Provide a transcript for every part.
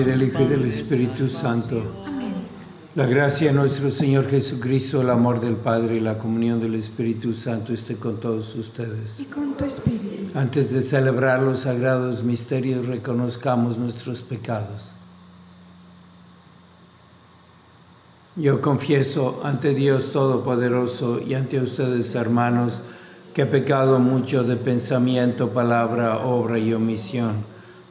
Y del Espíritu Santo. La gracia de nuestro Señor Jesucristo, el amor del Padre y la comunión del Espíritu Santo esté con todos ustedes. Y con tu Espíritu. Antes de celebrar los sagrados misterios, reconozcamos nuestros pecados. Yo confieso ante Dios Todopoderoso y ante ustedes, hermanos, que he pecado mucho de pensamiento, palabra, obra y omisión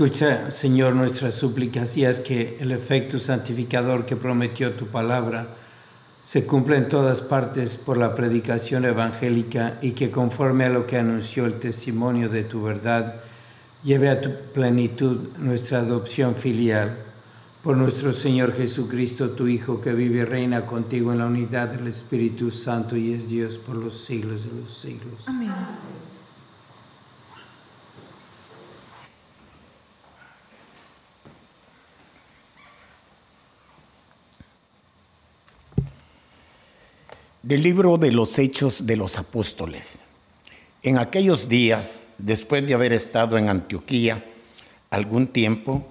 Escucha, Señor, nuestras súplicas y haz que el efecto santificador que prometió tu palabra se cumpla en todas partes por la predicación evangélica y que conforme a lo que anunció el testimonio de tu verdad, lleve a tu plenitud nuestra adopción filial. Por nuestro Señor Jesucristo, tu Hijo, que vive y reina contigo en la unidad del Espíritu Santo y es Dios por los siglos de los siglos. Amén. Del libro de los Hechos de los Apóstoles. En aquellos días, después de haber estado en Antioquía algún tiempo,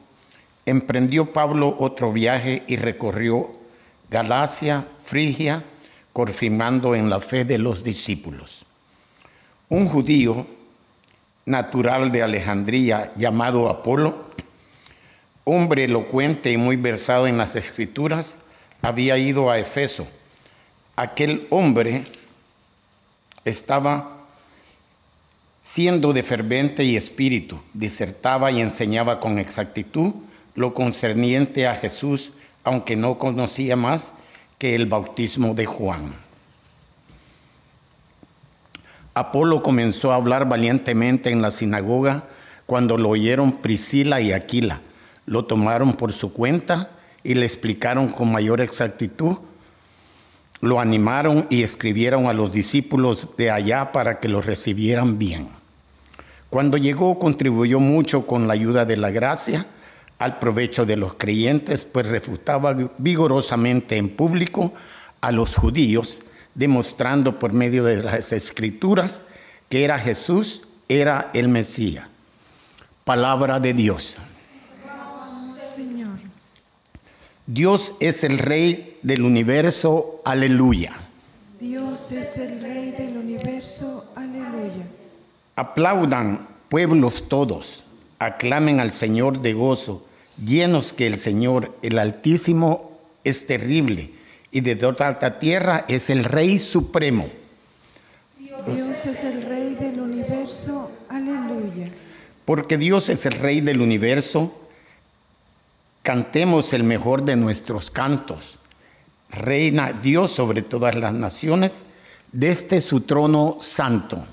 emprendió Pablo otro viaje y recorrió Galacia, Frigia, confirmando en la fe de los discípulos. Un judío natural de Alejandría llamado Apolo, hombre elocuente y muy versado en las escrituras, había ido a Efeso aquel hombre estaba siendo de fervente y espíritu, disertaba y enseñaba con exactitud lo concerniente a Jesús, aunque no conocía más que el bautismo de Juan. Apolo comenzó a hablar valientemente en la sinagoga cuando lo oyeron Priscila y Aquila. Lo tomaron por su cuenta y le explicaron con mayor exactitud lo animaron y escribieron a los discípulos de allá para que lo recibieran bien. Cuando llegó contribuyó mucho con la ayuda de la gracia al provecho de los creyentes, pues refutaba vigorosamente en público a los judíos, demostrando por medio de las escrituras que era Jesús, era el Mesías. Palabra de Dios. Señor. Dios es el Rey del universo. Aleluya. Dios es el Rey del universo. Aleluya. Aplaudan, pueblos todos. Aclamen al Señor de gozo, llenos que el Señor, el Altísimo, es terrible y de toda alta tierra es el Rey supremo. Dios es el Rey del universo. Aleluya. Porque Dios es el Rey del universo, cantemos el mejor de nuestros cantos. Reina Dios sobre todas las naciones, desde su trono santo.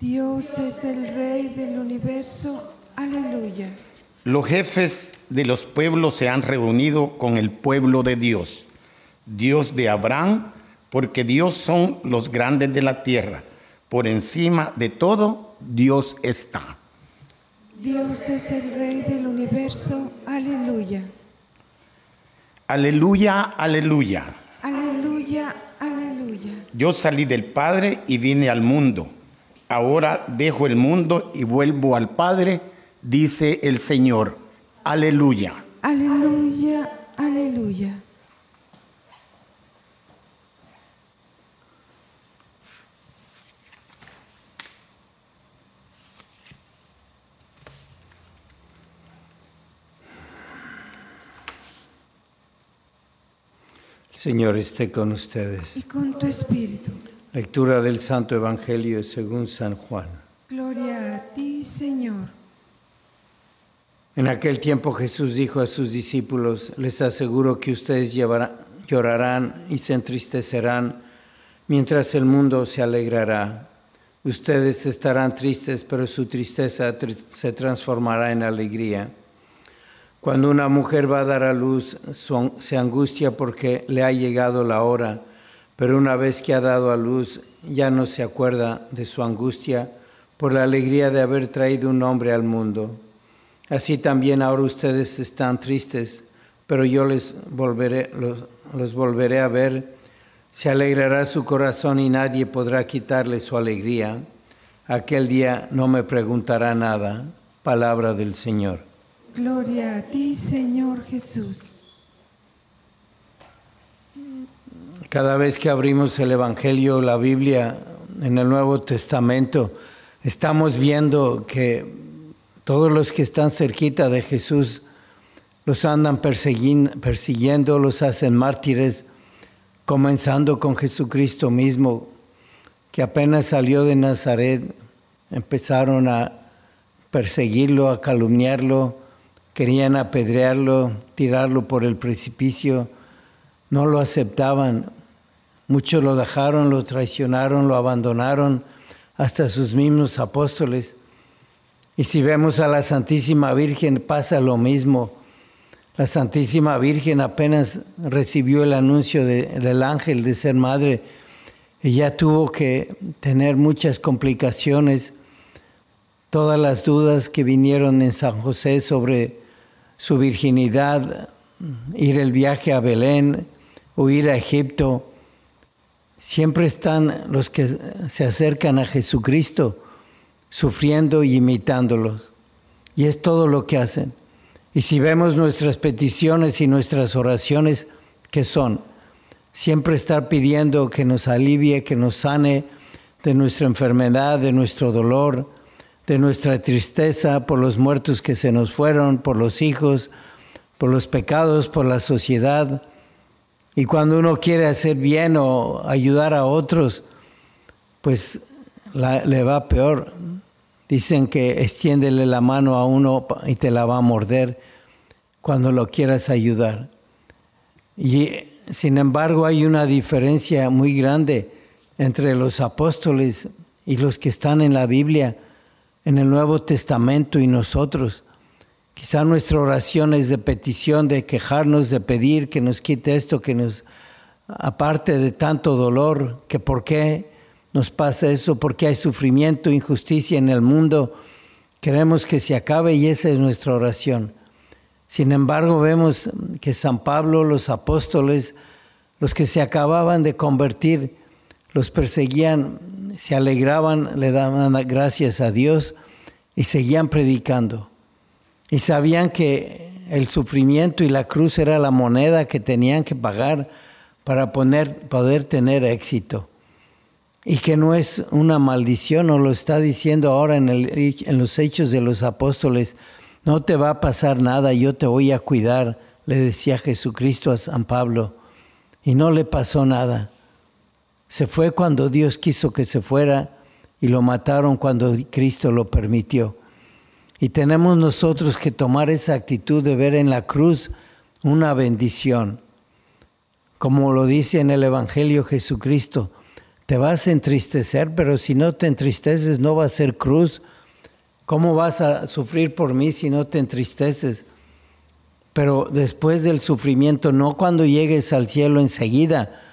Dios es el Rey del universo. Aleluya. Los jefes de los pueblos se han reunido con el pueblo de Dios, Dios de Abraham, porque Dios son los grandes de la tierra. Por encima de todo, Dios está. Dios es el Rey del universo. Aleluya. Aleluya, aleluya. Aleluya, aleluya. Yo salí del Padre y vine al mundo. Ahora dejo el mundo y vuelvo al Padre, dice el Señor. Aleluya. Aleluya, aleluya. Señor esté con ustedes. Y con tu espíritu. Lectura del Santo Evangelio según San Juan. Gloria a ti, Señor. En aquel tiempo Jesús dijo a sus discípulos, les aseguro que ustedes llevarán- llorarán y se entristecerán, mientras el mundo se alegrará. Ustedes estarán tristes, pero su tristeza tr- se transformará en alegría. Cuando una mujer va a dar a luz, se angustia porque le ha llegado la hora, pero una vez que ha dado a luz, ya no se acuerda de su angustia por la alegría de haber traído un hombre al mundo. Así también ahora ustedes están tristes, pero yo les volveré, los volveré a ver. Se alegrará su corazón y nadie podrá quitarle su alegría. Aquel día no me preguntará nada. Palabra del Señor. Gloria a ti, Señor Jesús. Cada vez que abrimos el Evangelio, la Biblia, en el Nuevo Testamento, estamos viendo que todos los que están cerquita de Jesús los andan persiguiendo, los hacen mártires, comenzando con Jesucristo mismo, que apenas salió de Nazaret, empezaron a perseguirlo, a calumniarlo, querían apedrearlo, tirarlo por el precipicio, no lo aceptaban. Muchos lo dejaron, lo traicionaron, lo abandonaron, hasta sus mismos apóstoles. Y si vemos a la Santísima Virgen pasa lo mismo. La Santísima Virgen apenas recibió el anuncio de- del ángel de ser madre, ella tuvo que tener muchas complicaciones, todas las dudas que vinieron en San José sobre su virginidad, ir el viaje a Belén o ir a Egipto. Siempre están los que se acercan a Jesucristo sufriendo y imitándolos. Y es todo lo que hacen. Y si vemos nuestras peticiones y nuestras oraciones, ¿qué son? Siempre estar pidiendo que nos alivie, que nos sane de nuestra enfermedad, de nuestro dolor, de nuestra tristeza por los muertos que se nos fueron, por los hijos, por los pecados, por la sociedad. Y cuando uno quiere hacer bien o ayudar a otros, pues le va peor. Dicen que extiéndele la mano a uno y te la va a morder cuando lo quieras ayudar. Y sin embargo hay una diferencia muy grande entre los apóstoles y los que están en la Biblia, en el Nuevo Testamento y nosotros. Quizá nuestra oración es de petición, de quejarnos, de pedir que nos quite esto, que nos aparte de tanto dolor, que por qué nos pasa eso, por qué hay sufrimiento, injusticia en el mundo. Queremos que se acabe y esa es nuestra oración. Sin embargo, vemos que San Pablo, los apóstoles, los que se acababan de convertir, los perseguían, se alegraban, le daban gracias a Dios y seguían predicando. y sabían que el sufrimiento y la cruz era la moneda que tenían que pagar para poder tener éxito. Y que no es una maldición, nos lo está diciendo ahora en los hechos de los apóstoles, no te va a pasar nada, yo te voy a cuidar, le decía Jesucristo a San Pablo, y no le pasó nada. Se fue cuando Dios quiso que se fuera y lo mataron cuando Cristo lo permitió. Y tenemos nosotros que tomar esa actitud de ver en la cruz una bendición. Como lo dice en el Evangelio Jesucristo, te vas a entristecer, pero si no te entristeces no va a ser cruz. ¿Cómo vas a sufrir por mí si no te entristeces? Pero después del sufrimiento, no cuando llegues al cielo enseguida,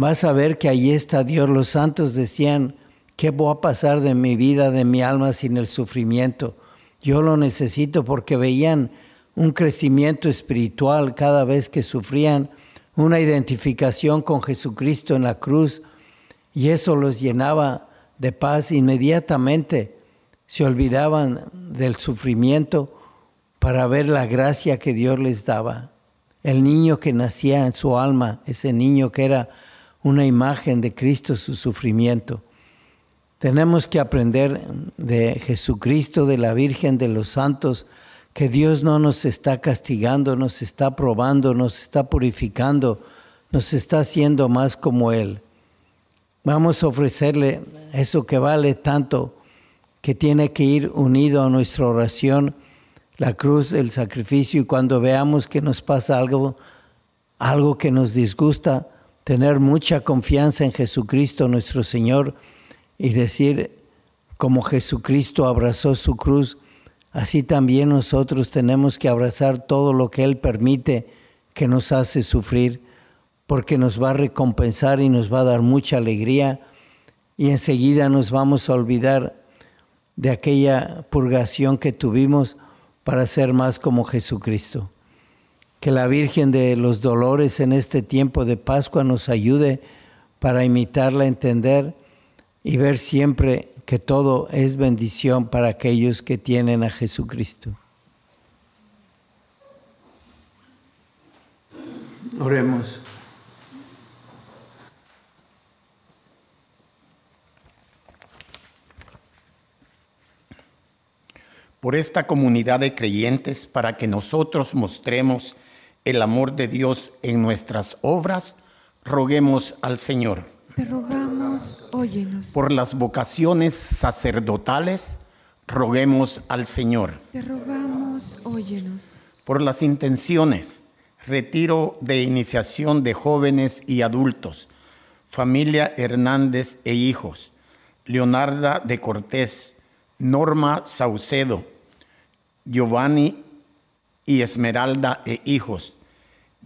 vas a ver que allí está Dios. Los santos decían, ¿qué va a pasar de mi vida, de mi alma sin el sufrimiento? Yo lo necesito porque veían un crecimiento espiritual cada vez que sufrían, una identificación con Jesucristo en la cruz y eso los llenaba de paz inmediatamente. Se olvidaban del sufrimiento para ver la gracia que Dios les daba. El niño que nacía en su alma, ese niño que era una imagen de Cristo, su sufrimiento. Tenemos que aprender de Jesucristo, de la Virgen, de los santos, que Dios no nos está castigando, nos está probando, nos está purificando, nos está haciendo más como Él. Vamos a ofrecerle eso que vale tanto, que tiene que ir unido a nuestra oración, la cruz, el sacrificio, y cuando veamos que nos pasa algo, algo que nos disgusta, tener mucha confianza en Jesucristo nuestro Señor, y decir, como Jesucristo abrazó su cruz, así también nosotros tenemos que abrazar todo lo que Él permite que nos hace sufrir, porque nos va a recompensar y nos va a dar mucha alegría y enseguida nos vamos a olvidar de aquella purgación que tuvimos para ser más como Jesucristo. Que la Virgen de los Dolores en este tiempo de Pascua nos ayude para imitarla, entender y ver siempre que todo es bendición para aquellos que tienen a Jesucristo. Oremos. Por esta comunidad de creyentes, para que nosotros mostremos el amor de Dios en nuestras obras, roguemos al Señor. Te rogamos, óyenos. Por las vocaciones sacerdotales, roguemos al Señor. Te rogamos, óyenos. Por las intenciones, retiro de iniciación de jóvenes y adultos, familia Hernández e hijos, Leonarda de Cortés, Norma Saucedo, Giovanni y Esmeralda e hijos,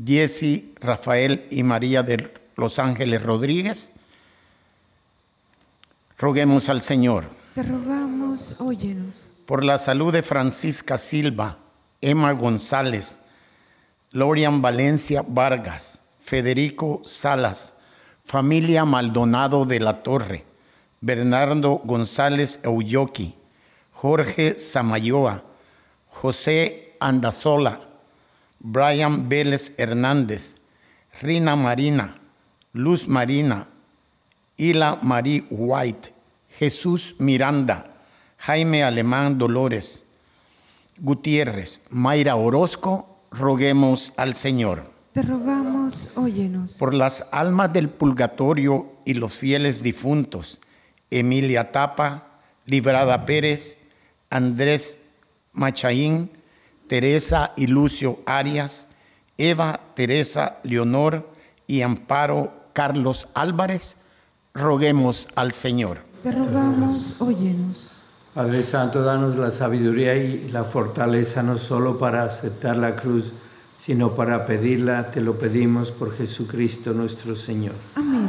Jesse, Rafael y María de Los Ángeles Rodríguez, Roguemos al Señor. Te rogamos, óyenos. Por la salud de Francisca Silva, Emma González, Lorian Valencia Vargas, Federico Salas, familia Maldonado de la Torre, Bernardo González Euyoki, Jorge Samayoa, José Andazola, Brian Vélez Hernández, Rina Marina, Luz Marina, Hila Marie White, Jesús Miranda, Jaime Alemán Dolores, Gutiérrez, Mayra Orozco, roguemos al Señor. Te rogamos, óyenos. Por las almas del purgatorio y los fieles difuntos, Emilia Tapa, Librada Pérez, Andrés Machaín, Teresa y Lucio Arias, Eva Teresa Leonor y Amparo Carlos Álvarez, roguemos al Señor. Te rogamos, óyenos. Padre Santo, danos la sabiduría y la fortaleza no solo para aceptar la cruz, sino para pedirla. Te lo pedimos por Jesucristo nuestro Señor. Amén.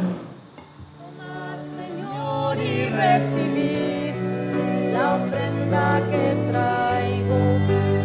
Señor, y recibir la ofrenda que traigo.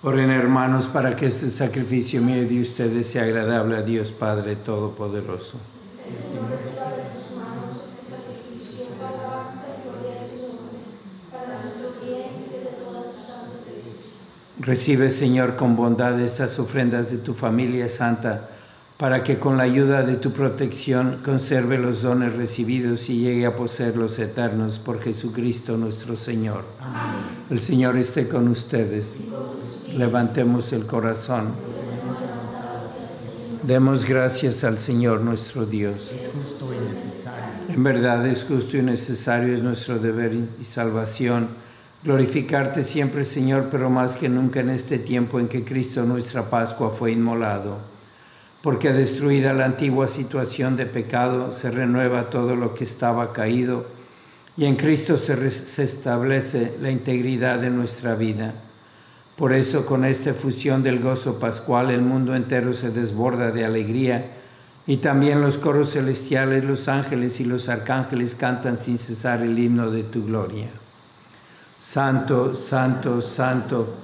Oren hermanos para que este sacrificio mío de ustedes sea agradable a Dios Padre Todopoderoso. Recibe, Señor, con bondad estas ofrendas de tu familia santa, para que con la ayuda de tu protección conserve los dones recibidos y llegue a poseer los eternos por Jesucristo nuestro Señor. El Señor esté con ustedes. Levantemos el corazón. Demos gracias al Señor nuestro Dios. Es justo y necesario. En verdad es justo y necesario, es nuestro deber y salvación glorificarte siempre, Señor, pero más que nunca en este tiempo en que Cristo nuestra Pascua fue inmolado. Porque destruida la antigua situación de pecado, se renueva todo lo que estaba caído y en Cristo se, se establece la integridad de nuestra vida. Por eso con esta fusión del gozo pascual el mundo entero se desborda de alegría y también los coros celestiales, los ángeles y los arcángeles cantan sin cesar el himno de tu gloria. Santo, santo, santo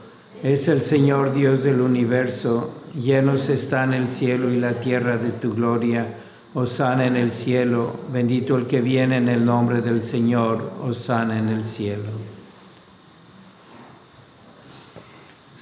es el Señor Dios del universo, llenos están el cielo y la tierra de tu gloria. Osana en el cielo, bendito el que viene en el nombre del Señor, Osana en el cielo.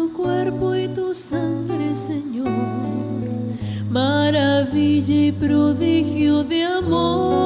Tu cuerpo y tu sangre, Señor, maravilla y prodigio de amor,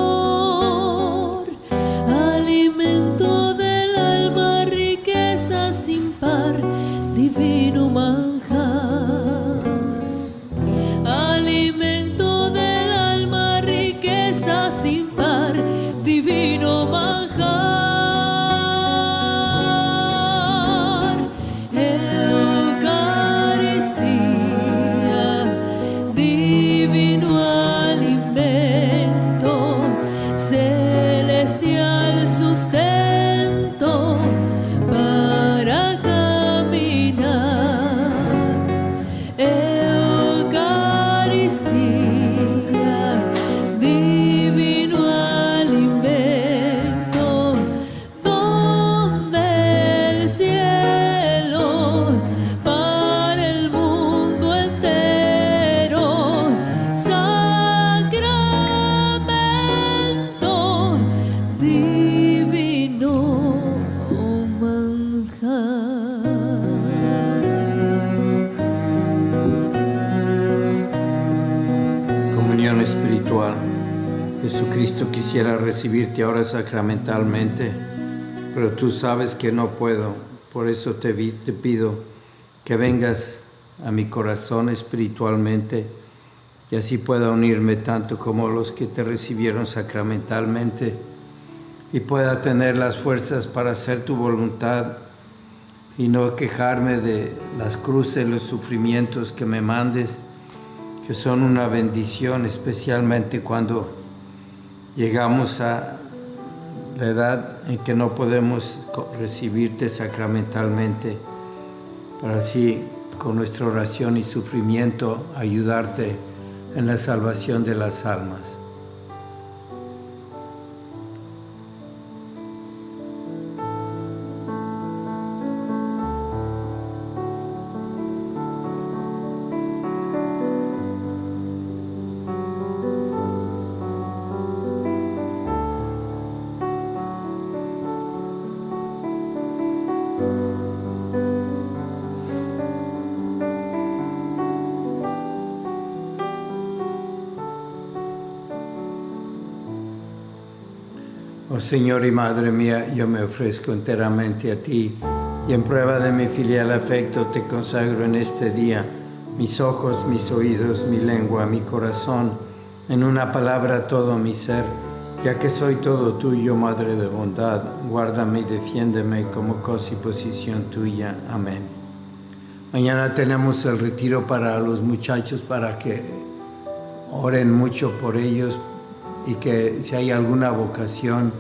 recibirte ahora sacramentalmente, pero tú sabes que no puedo. Por eso te, te pido que vengas a mi corazón espiritualmente y así pueda unirme tanto como los que te recibieron sacramentalmente y pueda tener las fuerzas para hacer tu voluntad y no quejarme de las cruces, los sufrimientos que me mandes, que son una bendición, especialmente cuando llegamos a la edad en que no podemos recibirte sacramentalmente, para así con nuestra oración y sufrimiento ayudarte en la salvación de las almas. Señor y Madre mía, yo me ofrezco enteramente a ti y en prueba de mi filial afecto te consagro en este día mis ojos, mis oídos, mi lengua, mi corazón, en una palabra todo mi ser, ya que soy todo tuyo, Madre de bondad, guárdame y defiéndeme como cosa y posición tuya. Amén. Mañana tenemos el retiro para los muchachos para que oren mucho por ellos y que si hay alguna vocación,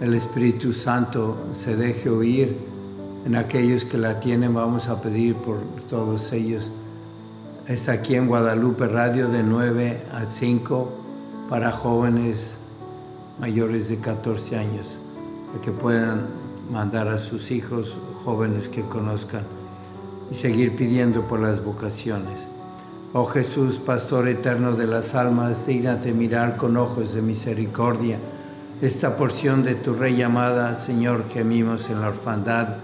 el Espíritu Santo se deje oír en aquellos que la tienen. Vamos a pedir por todos ellos. Es aquí en Guadalupe Radio de 9 a 5 para jóvenes mayores de 14 años, para que puedan mandar a sus hijos jóvenes que conozcan y seguir pidiendo por las vocaciones. Oh Jesús, Pastor eterno de las almas, dignate mirar con ojos de misericordia esta porción de tu Rey llamada, Señor, gemimos en la orfandad.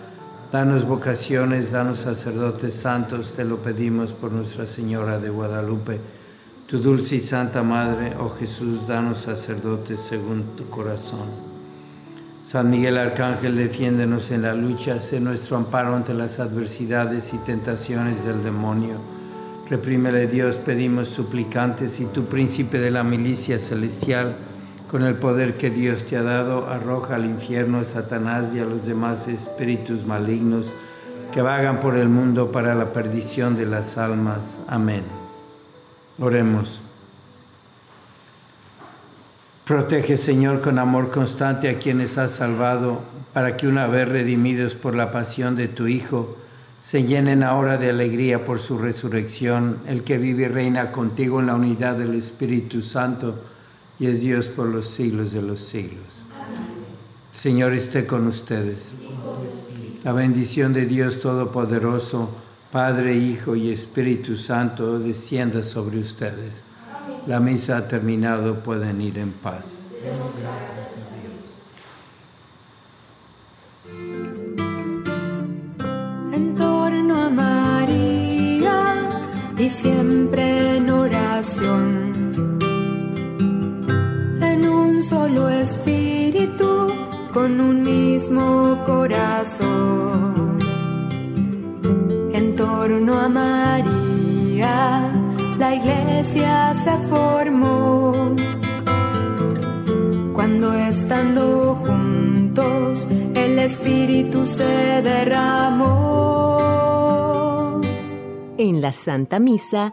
Danos vocaciones, danos sacerdotes santos, te lo pedimos por Nuestra Señora de Guadalupe. Tu dulce y santa Madre, oh Jesús, danos sacerdotes según tu corazón. San Miguel Arcángel, defiéndenos en la lucha, sé nuestro amparo ante las adversidades y tentaciones del demonio Reprímele Dios, pedimos suplicantes, y tu príncipe de la milicia celestial, con el poder que Dios te ha dado, arroja al infierno a Satanás y a los demás espíritus malignos que vagan por el mundo para la perdición de las almas. Amén. Oremos. Protege, Señor, con amor constante a quienes has salvado, para que una vez redimidos por la pasión de tu Hijo, se llenen ahora de alegría por su resurrección, el que vive y reina contigo en la unidad del Espíritu Santo y es Dios por los siglos de los siglos. El Señor esté con ustedes. La bendición de Dios Todopoderoso, Padre, Hijo y Espíritu Santo, descienda sobre ustedes. La misa ha terminado, pueden ir en paz. y siempre espíritu, con un mismo corazón. En torno a María, la iglesia se formó. Cuando estando juntos, el espíritu se derramó. En la Santa Misa